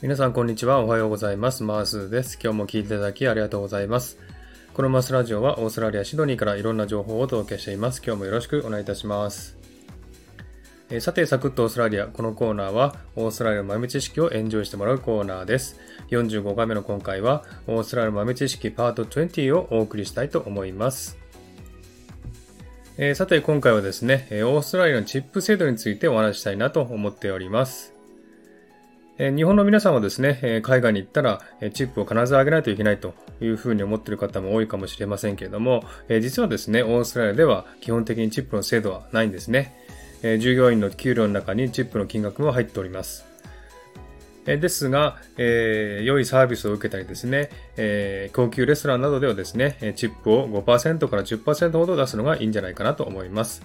皆さんこんにちは。おはようございます。マースです。今日も聞いていただきありがとうございます。このマスラジオはオーストラリア・シドニーからいろんな情報をお届けしています。今日もよろしくお願いいたします。えさて、サクッとオーストラリア。このコーナーは、オーストラリアの豆知識をエンジョイしてもらうコーナーです。45回目の今回は、オーストラリアの豆知識パート20をお送りしたいと思います。え、さて、今回はですね、オーストラリアのチップ制度についてお話したいなと思っております。日本の皆さんはですね、海外に行ったら、チップを必ず上げないといけないというふうに思っている方も多いかもしれませんけれども、実はですね、オーストラリアでは基本的にチップの制度はないんですね。従業員の給料の中にチップの金額も入っております。ですが、えー、良いサービスを受けたりですね、えー、高級レストランなどではですね、チップを5%から10%ほど出すのがいいんじゃないかなと思います。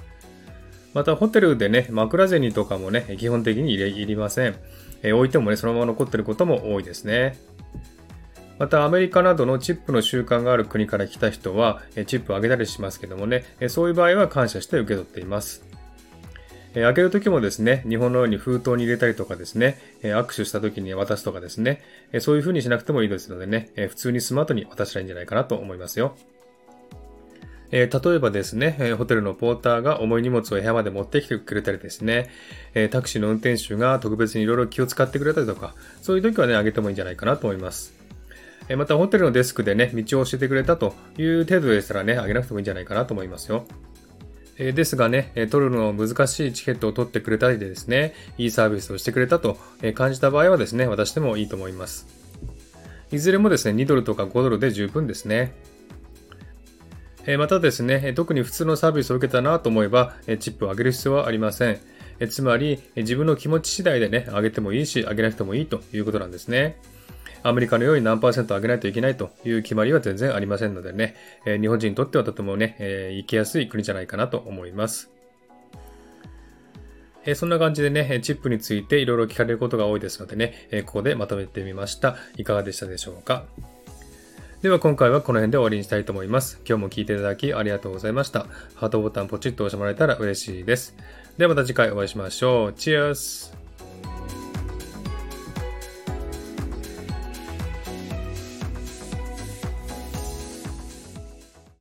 また、ホテルでね、枕銭とかもね、基本的に入れいりません。え置いてもね、そのまま残ってることも多いですね。またアメリカなどのチップの習慣がある国から来た人はチップをあげたりしますけどもね、そういう場合は感謝して受け取っています。あげるときもですね、日本のように封筒に入れたりとかですね、握手したときに渡すとかですね、そういう風にしなくてもいいですのでね、普通にスマートに渡したらいいんじゃないかなと思いますよ。えー、例えばですね、えホテルのポーターが重い荷物を部屋まで持ってきてくれたりですね、えタクシーの運転手が特別にいろいろ気を使ってくれたりとか、そういう時はね、あげてもいいんじゃないかなと思います。えまた、ホテルのデスクでね、道を教えてくれたという程度でしたらね、あげなくてもいいんじゃないかなと思いますよ。えですがね、取るの難しいチケットを取ってくれたりでですね、いいサービスをしてくれたと感じた場合はですね、渡してもいいと思います。いずれもですね、2ドルとか5ドルで十分ですね。またですね、特に普通のサービスを受けたなと思えば、チップを上げる必要はありません。つまり、自分の気持ち次第でね、上げてもいいし、上げなくてもいいということなんですね。アメリカのように何パーセント上げないといけないという決まりは全然ありませんのでね、日本人にとってはとてもね、行きやすい国じゃないかなと思います。そんな感じでね、チップについていろいろ聞かれることが多いですのでね、ここでまとめてみました。いかがでしたでしょうか？では今回はこの辺で終わりにしたいと思います。今日も聴いていただきありがとうございました。ハートボタンポチッと押してもらえたら嬉しいです。ではまた次回お会いしましょう。チェアス